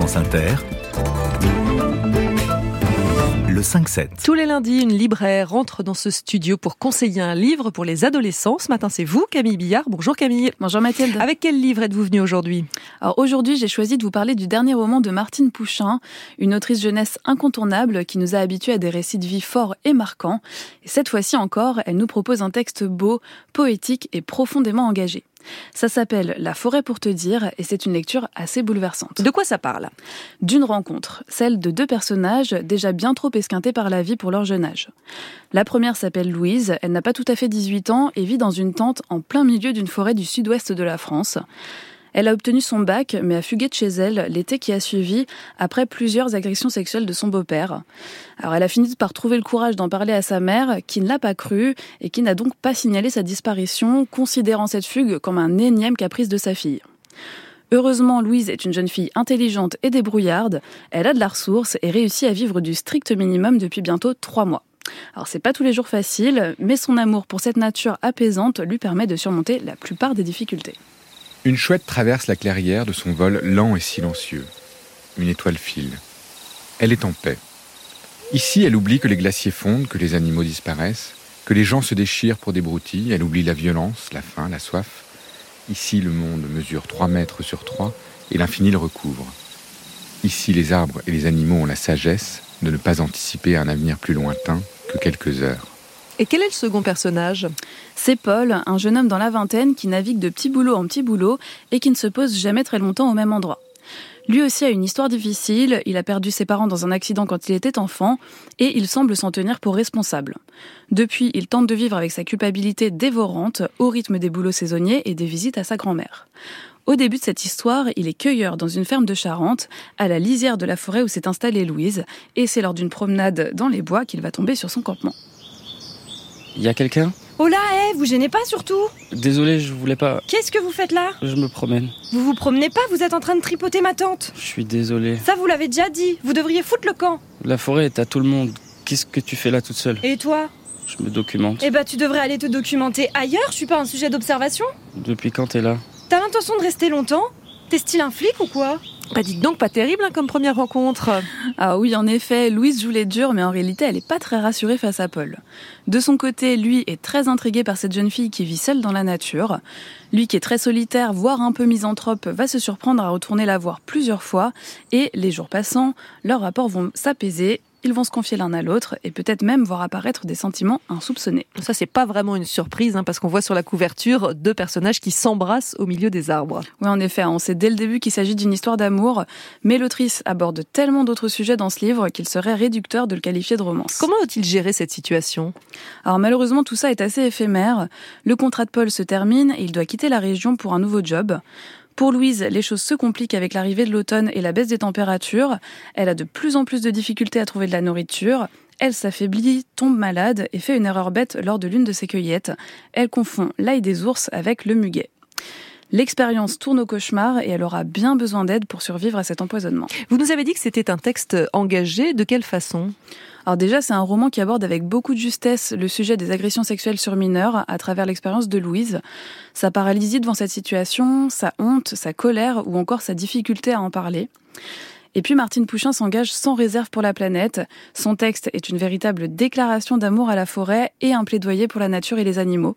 France Inter, le 5-7. Tous les lundis, une libraire rentre dans ce studio pour conseiller un livre pour les adolescents. Ce matin, c'est vous, Camille Billard. Bonjour Camille. Bonjour Mathilde. Avec quel livre êtes-vous venue aujourd'hui? Alors aujourd'hui, j'ai choisi de vous parler du dernier roman de Martine Pouchin, une autrice jeunesse incontournable qui nous a habitués à des récits de vie forts et marquants. Et cette fois-ci encore, elle nous propose un texte beau, poétique et profondément engagé. Ça s'appelle La forêt pour te dire et c'est une lecture assez bouleversante. De quoi ça parle? D'une rencontre, celle de deux personnages déjà bien trop esquintés par la vie pour leur jeune âge. La première s'appelle Louise, elle n'a pas tout à fait 18 ans et vit dans une tente en plein milieu d'une forêt du sud-ouest de la France. Elle a obtenu son bac, mais a fugué de chez elle l'été qui a suivi, après plusieurs agressions sexuelles de son beau-père. Alors elle a fini par trouver le courage d'en parler à sa mère, qui ne l'a pas cru, et qui n'a donc pas signalé sa disparition, considérant cette fugue comme un énième caprice de sa fille. Heureusement, Louise est une jeune fille intelligente et débrouillarde, elle a de la ressource et réussit à vivre du strict minimum depuis bientôt trois mois. Alors c'est pas tous les jours facile, mais son amour pour cette nature apaisante lui permet de surmonter la plupart des difficultés. Une chouette traverse la clairière de son vol lent et silencieux. Une étoile file. Elle est en paix. Ici, elle oublie que les glaciers fondent, que les animaux disparaissent, que les gens se déchirent pour des broutilles, elle oublie la violence, la faim, la soif. Ici, le monde mesure 3 mètres sur 3 et l'infini le recouvre. Ici, les arbres et les animaux ont la sagesse de ne pas anticiper un avenir plus lointain que quelques heures. Et quel est le second personnage? C'est Paul, un jeune homme dans la vingtaine qui navigue de petit boulot en petit boulot et qui ne se pose jamais très longtemps au même endroit. Lui aussi a une histoire difficile, il a perdu ses parents dans un accident quand il était enfant, et il semble s'en tenir pour responsable. Depuis, il tente de vivre avec sa culpabilité dévorante, au rythme des boulots saisonniers et des visites à sa grand-mère. Au début de cette histoire, il est cueilleur dans une ferme de Charente, à la lisière de la forêt où s'est installée Louise, et c'est lors d'une promenade dans les bois qu'il va tomber sur son campement. Y a quelqu'un? Oh là, hé, vous gênez pas surtout Désolé, je voulais pas. Qu'est-ce que vous faites là? Je me promène. Vous vous promenez pas, vous êtes en train de tripoter ma tante. Je suis désolé. Ça, vous l'avez déjà dit, vous devriez foutre le camp. La forêt est à tout le monde. Qu'est-ce que tu fais là toute seule? Et toi? Je me documente. Eh bah, tu devrais aller te documenter ailleurs, je suis pas un sujet d'observation. Depuis quand t'es là? T'as l'intention de rester longtemps? T'es style un flic ou quoi? Bah dites donc, pas terrible hein, comme première rencontre. Ah oui, en effet, Louise joue les durs, mais en réalité, elle n'est pas très rassurée face à Paul. De son côté, lui est très intrigué par cette jeune fille qui vit seule dans la nature. Lui qui est très solitaire, voire un peu misanthrope, va se surprendre à retourner la voir plusieurs fois, et les jours passant, leurs rapports vont s'apaiser ils vont se confier l'un à l'autre et peut-être même voir apparaître des sentiments insoupçonnés. Ça, c'est pas vraiment une surprise, hein, parce qu'on voit sur la couverture deux personnages qui s'embrassent au milieu des arbres. Oui, en effet, on sait dès le début qu'il s'agit d'une histoire d'amour, mais l'autrice aborde tellement d'autres sujets dans ce livre qu'il serait réducteur de le qualifier de romance. Comment a-t-il géré cette situation? Alors malheureusement, tout ça est assez éphémère. Le contrat de Paul se termine et il doit quitter la région pour un nouveau job. Pour Louise, les choses se compliquent avec l'arrivée de l'automne et la baisse des températures. Elle a de plus en plus de difficultés à trouver de la nourriture. Elle s'affaiblit, tombe malade et fait une erreur bête lors de l'une de ses cueillettes. Elle confond l'ail des ours avec le muguet. L'expérience tourne au cauchemar et elle aura bien besoin d'aide pour survivre à cet empoisonnement. Vous nous avez dit que c'était un texte engagé. De quelle façon? Alors déjà, c'est un roman qui aborde avec beaucoup de justesse le sujet des agressions sexuelles sur mineurs à travers l'expérience de Louise, sa paralysie devant cette situation, sa honte, sa colère ou encore sa difficulté à en parler. Et puis Martine Pouchin s'engage sans réserve pour la planète. Son texte est une véritable déclaration d'amour à la forêt et un plaidoyer pour la nature et les animaux.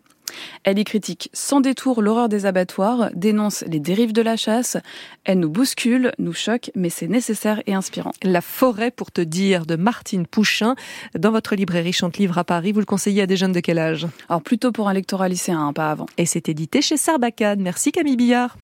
Elle y critique sans détour l'horreur des abattoirs, dénonce les dérives de la chasse. Elle nous bouscule, nous choque, mais c'est nécessaire et inspirant. La forêt pour te dire de Martine Pouchin dans votre librairie Chante-Livre à Paris. Vous le conseillez à des jeunes de quel âge? Alors plutôt pour un lectorat lycéen, pas avant. Et c'est édité chez Sarbacane. Merci Camille Billard.